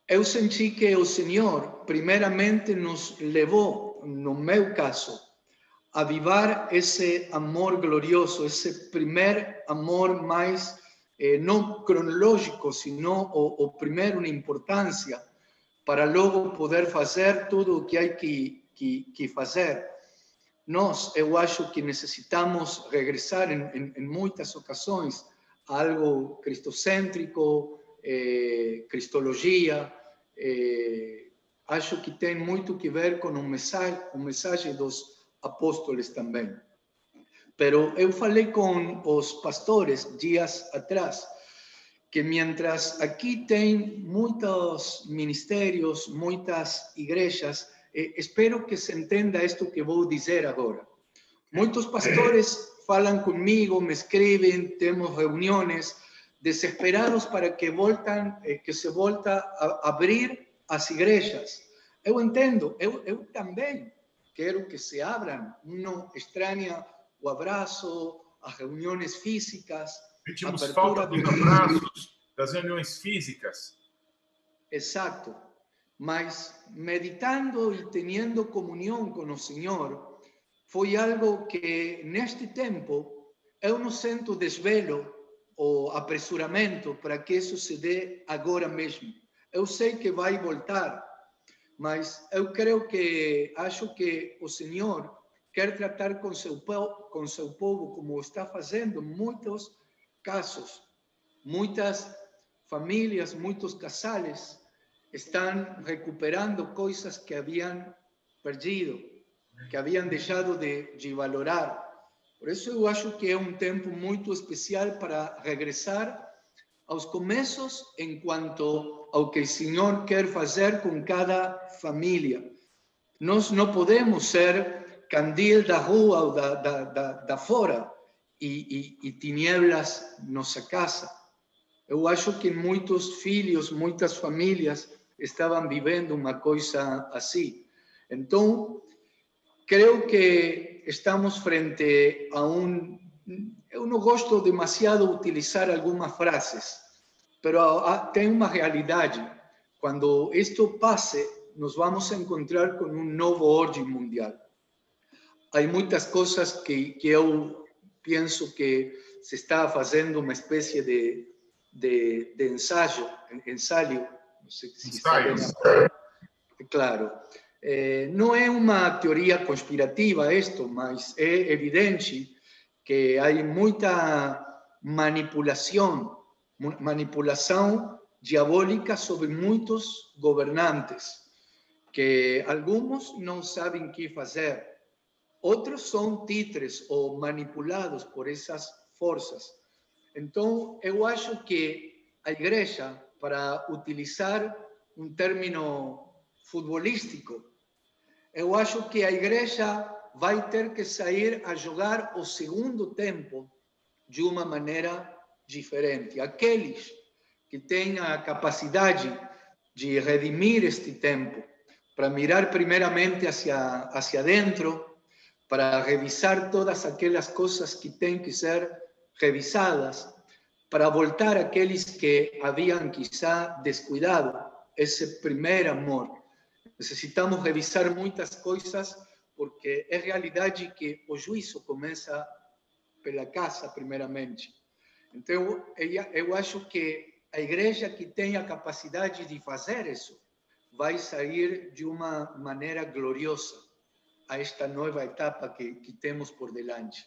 eu senti que o Senhor, primeiramente, nos levou, no meu caso, a vivar esse amor glorioso, esse primeiro amor mais, eh, cronológico, sino o, o na importância, para logo poder fazer tudo o que há que, que, que. Nós, eu acho que necessitamos regressar em, em, em muitas ocasiões a algo cristocêntrico, eh, cristologia, eh, acho que tem muito que ver com o mensagem, o mensagem dos apóstolos também. Pero eu falei com os pastores dias atrás que mientras aqui tem muitos ministérios, muitas igrejas, espero que se entenda isto que vou dizer agora. Muitos pastores falam comigo, me escrevem, temos reuniões, desesperados para que voltan, eh, que se volta a abrir as igrejas. Eu entendo, eu, eu também quero que se abram. Não estranha o abraço, as reuniões físicas. Sentimos falta dos abraços, das reuniões físicas. Exato. Mas meditando e tendo comunhão com o Senhor, foi algo que neste tempo eu não sinto desvelo o apressuramento para que isso se dê agora mesmo. Eu sei que vai voltar, mas eu creio que acho que o Senhor quer tratar com seu com seu povo como está fazendo muitos casos, muitas famílias, muitos casales estão recuperando coisas que haviam perdido, que haviam deixado de, de valorar. Por isso eu acho que é um tempo muito especial para regressar aos começos enquanto ao que o Senhor quer fazer com cada família. Nós não podemos ser candil da rua ou da, da, da, da fora e, e, e tinieblas nossa casa. Eu acho que muitos filhos, muitas famílias estavam vivendo uma coisa assim. Então, creio que estamos frente a un... Eu não gosto demasiado de utilizar algumas frases, pero tem uma realidade. Quando isto passe, nos vamos a encontrar com um novo ordem mundial. Há muitas coisas que, que eu penso que se está fazendo uma espécie de, de, de ensaio, ensaio, não sei se bem. Claro. Eh, não é uma teoria conspirativa isto, mas é evidente que há muita manipulação, manipulação diabólica sobre muitos governantes, que alguns não sabem o que fazer, outros são títeres ou manipulados por essas forças. Então, eu acho que a igreja, para utilizar um término futebolístico, eu acho que a igreja vai ter que sair a jogar o segundo tempo de uma maneira diferente. Aqueles que têm a capacidade de redimir este tempo, para mirar primeiramente hacia, hacia dentro, para revisar todas aquelas coisas que têm que ser revisadas, para voltar aqueles que haviam quizá descuidado esse primeiro amor Necesitamos revisar muitas coisas porque é realidade que o juízo começa pela casa, primeiramente. Então, eu acho que a igreja que tem a capacidade de fazer isso vai sair de uma maneira gloriosa a esta nova etapa que, que temos por delante.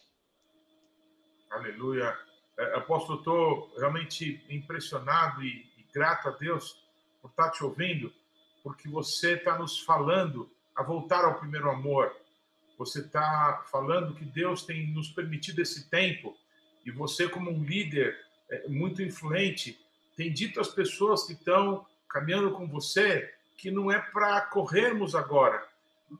Aleluia. É, apóstolo, estou realmente impressionado e, e grato a Deus por estar te ouvindo, porque você está nos falando a voltar ao primeiro amor. Você está falando que Deus tem nos permitido esse tempo e você, como um líder é, muito influente, tem dito às pessoas que estão caminhando com você que não é para corrermos agora,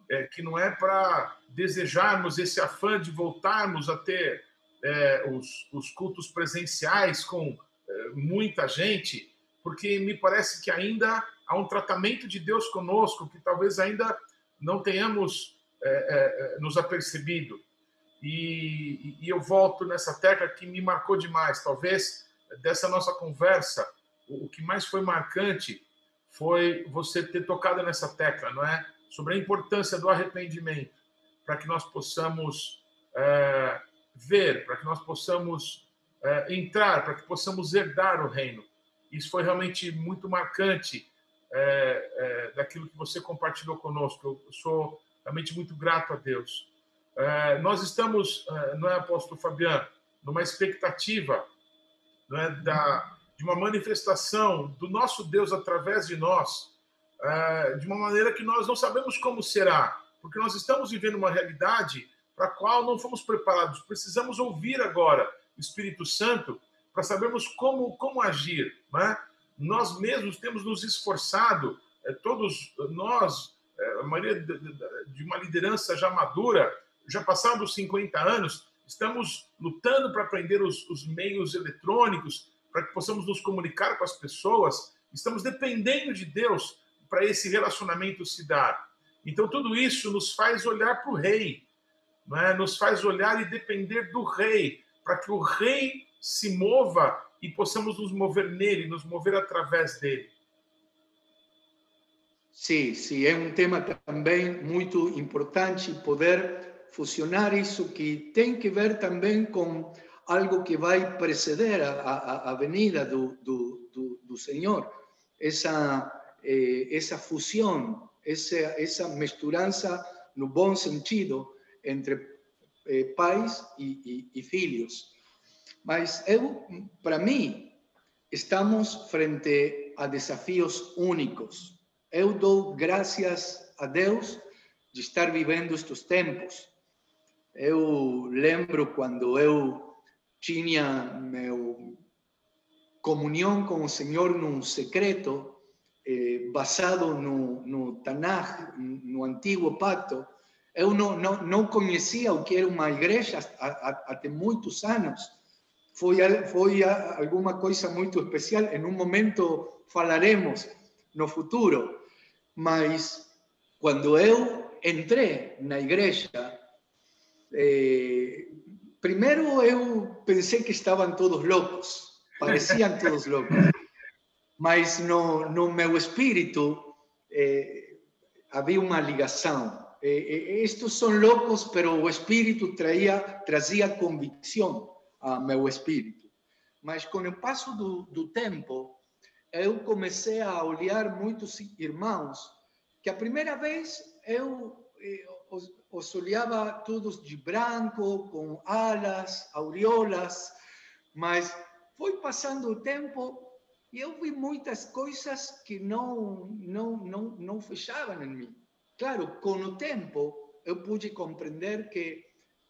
é, que não é para desejarmos esse afã de voltarmos a ter é, os, os, cultos presenciais com é, muita gente, porque me parece que ainda há um tratamento de Deus conosco que talvez ainda não tenhamos é, é, nos apercebido. E, e, eu volto nessa tecla que me marcou demais. Talvez dessa nossa conversa, o, o que mais foi marcante foi você ter tocado nessa tecla, não é? Sobre a importância do arrependimento, para que nós possamos é, ver, para que nós possamos é, entrar, para que possamos herdar o reino. Isso foi realmente muito marcante é, é, daquilo que você compartilhou conosco. Eu sou realmente muito grato a Deus. É, nós estamos, é, não é, apóstolo Fabiano, numa expectativa é, da, de uma manifestação do nosso Deus através de nós, é, de uma maneira que nós não sabemos como será, porque nós estamos vivendo uma realidade para a qual não fomos preparados. Precisamos ouvir agora o Espírito Santo para sabermos como, como agir. Né? Nós mesmos temos nos esforçado, é, todos nós, é, a maioria de uma liderança já madura, já passaram dos 50 anos, estamos lutando para aprender os, os meios eletrônicos, para que possamos nos comunicar com as pessoas, estamos dependendo de Deus para esse relacionamento se dar. Então, tudo isso nos faz olhar para o rei, não é? nos faz olhar e depender do rei, para que o rei se mova e possamos nos mover nele, nos mover através dele. Sim, sim, é um tema também muito importante poder fusionar isso que tem que ver também com algo que vai preceder a, a, a venida do, do, do, do Senhor, essa, eh, essa fusão, essa, essa misturança no bom sentido entre eh, pais e, e, e filhos. Mas eu, para mim, estamos frente a desafios únicos. Eu dou graças a Deus de estar vivendo estes tempos. Eu lembro quando eu tinha meu comunhão com o Senhor num secreto, eh, basado no, no Tanakh, no Antigo Pacto, eu não, não, não conhecia o que era uma igreja até muitos anos. Foi, foi alguma coisa muito especial. Em um momento falaremos no futuro. Mas quando eu entrei na igreja, eh, primeiro eu pensei que estavam todos loucos, pareciam todos loucos. Mas no, no meu espírito eh, havia uma ligação eh, estos son locos, pero o espírito traía, trazia convicção a meu espírito. Mas com o passo do, do tempo, eu comecei a olhar muitos irmãos que a primeira vez eu eh, os, olhava todos de branco, com alas, aureolas, mas foi passando o tempo e eu vi muitas coisas que não não não não fechavam em mim. Claro, com o tempo eu pude compreender que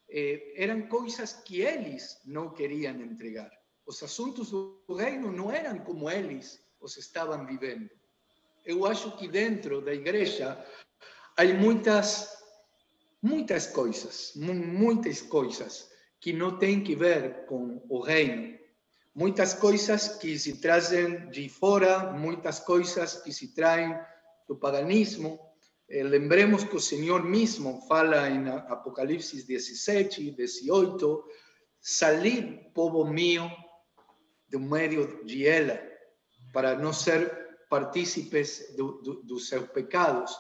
eh, eram coisas que eles não queriam entregar. Os assuntos do reino não eram como eles os estavam vivendo. Eu acho que dentro da igreja há muitas, muitas coisas, muitas coisas que não têm que ver com o reino. Muitas coisas que se trazem de fora, muitas coisas que se traem do paganismo, eh, lembremos que o Senhor mesmo fala em Apocalipse 17 e 18: Salid, povo mío, do meio de ela, para não ser partícipes do, do, dos seus pecados.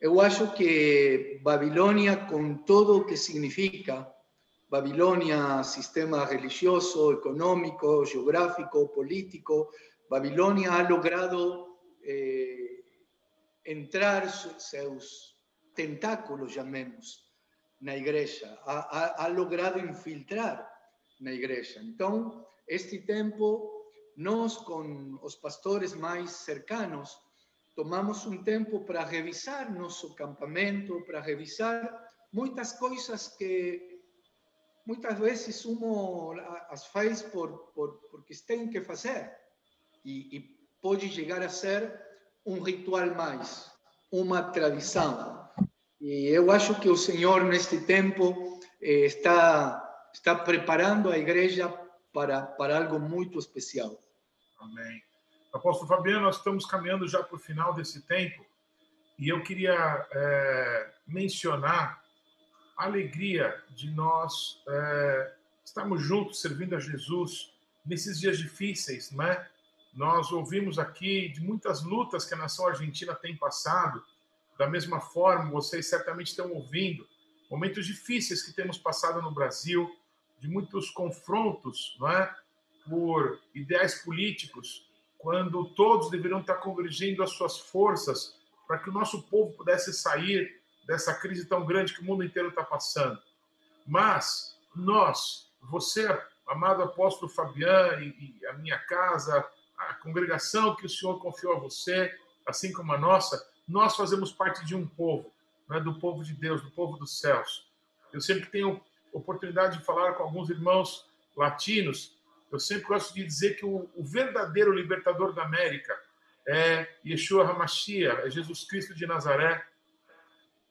Eu acho que Babilônia, com todo o que significa, Babilônia, sistema religioso, econômico, geográfico, político, Babilônia ha logrado. Eh, entrar seus tentáculos, chamemos, na igreja, ha, ha, ha logrado infiltrar na igreja. Então, este tempo, nós com os pastores mais cercanos, tomamos um tempo para revisar nosso campamento, para revisar muitas coisas que muitas vezes uno as faz por, por porque tem que fazer e, e pode chegar a ser um ritual mais, uma tradição. E eu acho que o Senhor neste tempo eh, está está preparando a igreja para para algo muito especial. Amém. Apóstolo Fabiano, nós estamos caminhando já para o final desse tempo e eu queria é, mencionar a alegria de nós é, estarmos juntos servindo a Jesus nesses dias difíceis, não é? Nós ouvimos aqui de muitas lutas que a nação argentina tem passado. Da mesma forma, vocês certamente estão ouvindo momentos difíceis que temos passado no Brasil, de muitos confrontos, não é? Por ideais políticos, quando todos deveriam estar convergindo as suas forças para que o nosso povo pudesse sair dessa crise tão grande que o mundo inteiro está passando. Mas nós, você, amado apóstolo Fabiano e a minha casa, a congregação que o Senhor confiou a você, assim como a nossa, nós fazemos parte de um povo, é do povo de Deus, do povo dos céus. Eu sempre tenho oportunidade de falar com alguns irmãos latinos, eu sempre gosto de dizer que o, o verdadeiro libertador da América é Yeshua HaMashiach, é Jesus Cristo de Nazaré.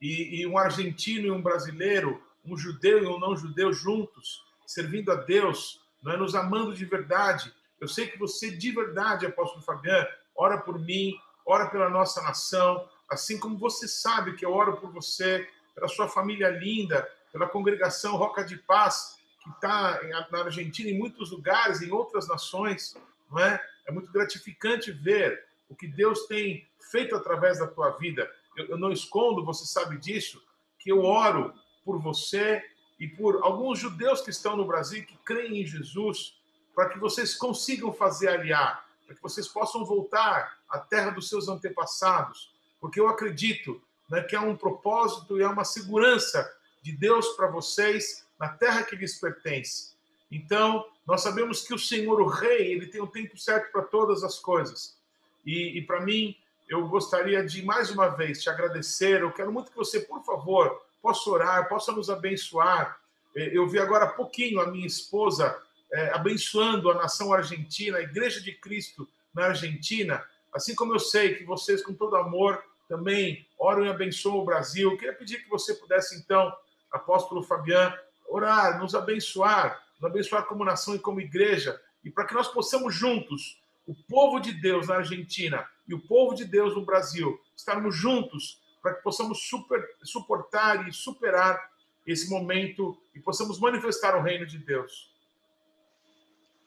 E, e um argentino e um brasileiro, um judeu e um não judeu juntos, servindo a Deus, não é, nos amando de verdade, eu sei que você, de verdade, apóstolo Fabiano, ora por mim, ora pela nossa nação, assim como você sabe que eu oro por você, pela sua família linda, pela congregação Roca de Paz, que está na Argentina, em muitos lugares, em outras nações, não é? É muito gratificante ver o que Deus tem feito através da tua vida. Eu, eu não escondo, você sabe disso, que eu oro por você e por alguns judeus que estão no Brasil que creem em Jesus, para que vocês consigam fazer aliar, para que vocês possam voltar à terra dos seus antepassados, porque eu acredito né, que há um propósito e há uma segurança de Deus para vocês na terra que lhes pertence. Então, nós sabemos que o Senhor, o Rei, ele tem o tempo certo para todas as coisas. E, e para mim, eu gostaria de mais uma vez te agradecer. Eu quero muito que você, por favor, possa orar, possa nos abençoar. Eh, eu vi agora há pouquinho a minha esposa é, abençoando a nação argentina, a Igreja de Cristo na Argentina, assim como eu sei que vocês, com todo amor, também oram e abençoam o Brasil. Eu queria pedir que você pudesse, então, apóstolo Fabiano, orar, nos abençoar, nos abençoar como nação e como igreja, e para que nós possamos juntos, o povo de Deus na Argentina e o povo de Deus no Brasil, estarmos juntos para que possamos super, suportar e superar esse momento e possamos manifestar o reino de Deus.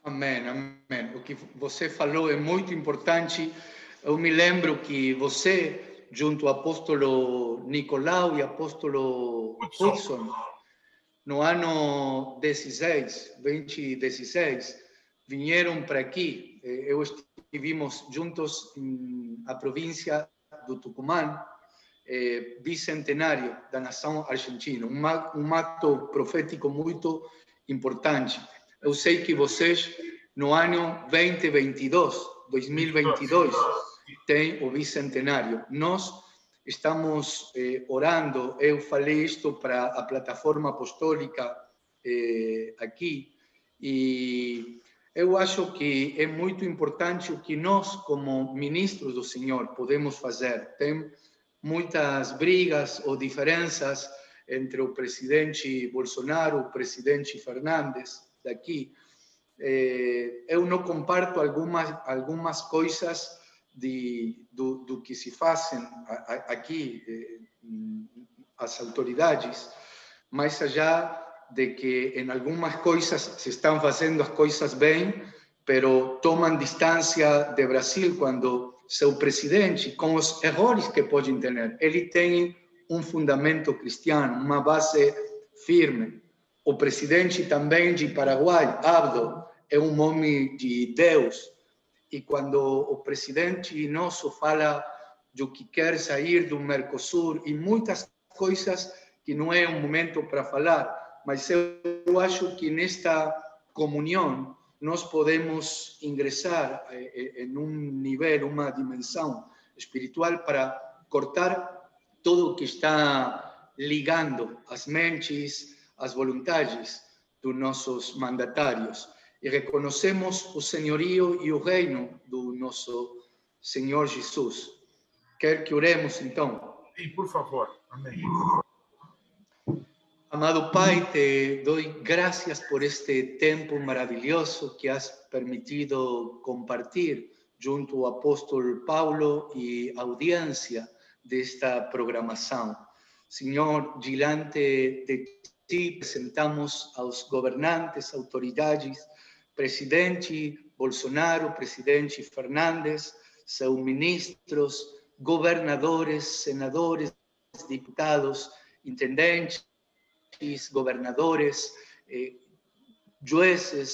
Amém, amém. O que você falou é muito importante. Eu me lembro que você, junto ao apóstolo Nicolau e apóstolo Hudson, no ano 16, 2016, vieram para aqui. Eu estivemos juntos na província do Tucumã, eh, bicentenário da nação argentina, um, ato profético muito importante. Eu sei que vocês, no ano 2022, 2022, tem o bicentenário. Nós estamos eh, orando, eu falei isto para a plataforma apostólica eh, aqui, e eu acho que é muito importante o que nós, como ministros do Senhor, podemos fazer. Tem muitas brigas ou diferenças entre o presidente Bolsonaro o presidente Fernandes daqui. Eh, eu não comparto algumas, algumas coisas de, do, do que se fazem aqui eh, as autoridades, mais allá de que em algumas coisas se estão fazendo as coisas bem, pero tomam distância de Brasil quando seu presidente, com os erros que podem ter, ele tem um fundamento cristiano, uma base firme. O presidente também de Paraguai, Abdo, é um homem de Deus. E quando o presidente nosso fala do que quer sair do Mercosul e muitas coisas que não é um momento para falar, mas eu acho que nesta comunhão nós podemos ingressar em um nível, uma dimensão espiritual para cortar tudo que está ligando as mentes, as vontades dos nossos mandatários e reconhecemos o senhorio e o reino do nosso Senhor Jesus. Quer que oremos então? Sim, por favor. Amém. Amado Pai, te doy gracias por este tiempo maravilloso que has permitido compartir junto al apóstol Paulo y audiencia de esta programación. Señor, delante de ti presentamos a los gobernantes, autoridades, presidente Bolsonaro, presidente Fernández, sus ministros, gobernadores, senadores, diputados, intendentes, gobernadores, eh,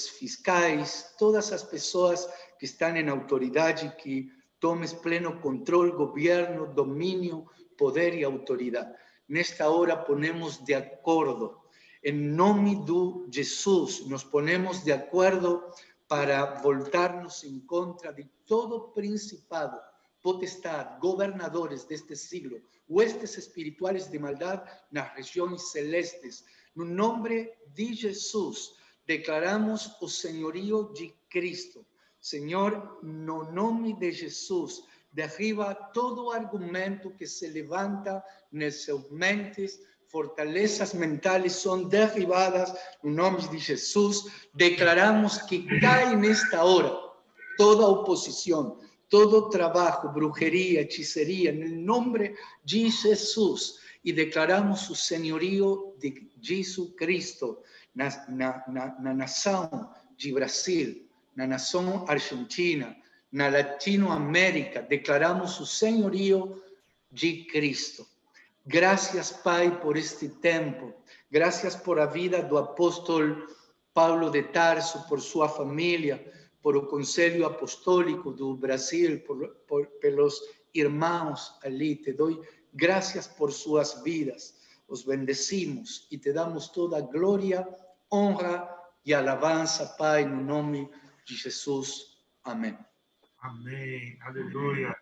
fiscais, todas as pessoas que estão em autoridade que tomes pleno controle, governo, domínio, poder e autoridade. Nesta hora ponemos de acordo, em nome do Jesus, nos ponemos de acordo para voltarnos em contra de todo principado, potestad, gobernadores deste siglo, huestes espirituales de maldad nas regiões celestes. No nome de Jesus, declaramos o senhorio de Cristo. Senhor, no nome de Jesus, derriba todo argumento que se levanta nas suas mentes, fortalezas mentales são derribadas no nome de Jesus. Declaramos que cai nesta hora toda oposição, todo trabajo, brujería, hechicería, en el nombre de Jesús y declaramos su señorío de Jesucristo na, na, na, na nação de Brasil, na nação argentina, na Latinoamérica, declaramos su señorío de Cristo. Gracias, Pai, por este tempo. Gracias por a vida do apóstolo Paulo de Tarso, por sua família, por o Conselho Apostólico do Brasil, por, por, pelos irmãos ali. Te dou graças por suas vidas. Os bendecimos e te damos toda glória, honra e alabança, Pai, no nome de Jesus. Amém. Amém. Aleluia.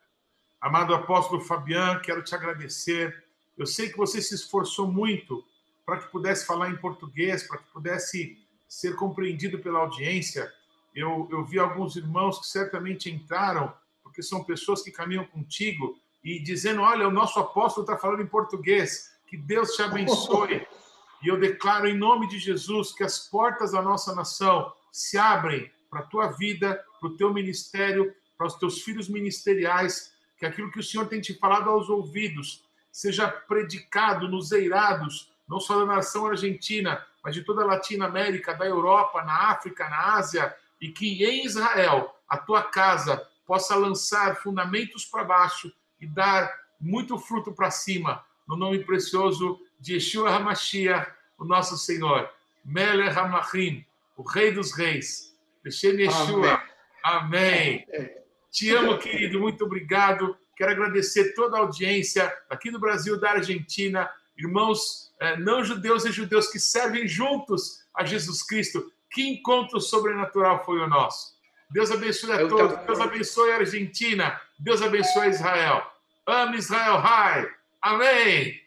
Amado apóstolo Fabiano, quero te agradecer. Eu sei que você se esforçou muito para que pudesse falar em português, para que pudesse ser compreendido pela audiência eu, eu vi alguns irmãos que certamente entraram, porque são pessoas que caminham contigo, e dizendo: Olha, o nosso apóstolo está falando em português, que Deus te abençoe. E eu declaro em nome de Jesus que as portas da nossa nação se abrem para a tua vida, para o teu ministério, para os teus filhos ministeriais, que aquilo que o Senhor tem te falado aos ouvidos seja predicado nos eirados, não só da nação argentina, mas de toda a Latinoamérica, da Europa, na África, na Ásia, e que em Israel a tua casa possa lançar fundamentos para baixo e dar muito fruto para cima, no nome precioso de Yeshua HaMashiach, o nosso Senhor, Melech HaMachim, o Rei dos Reis, Beshem Yeshua, amém. amém. Te amo, querido, muito obrigado. Quero agradecer toda a audiência aqui do Brasil, da Argentina, irmãos eh, não judeus e judeus que servem juntos a Jesus Cristo que encontro sobrenatural foi o nosso? Deus abençoe a todos. Deus abençoe a Argentina. Deus abençoe Israel. Ame Israel. High. Amém.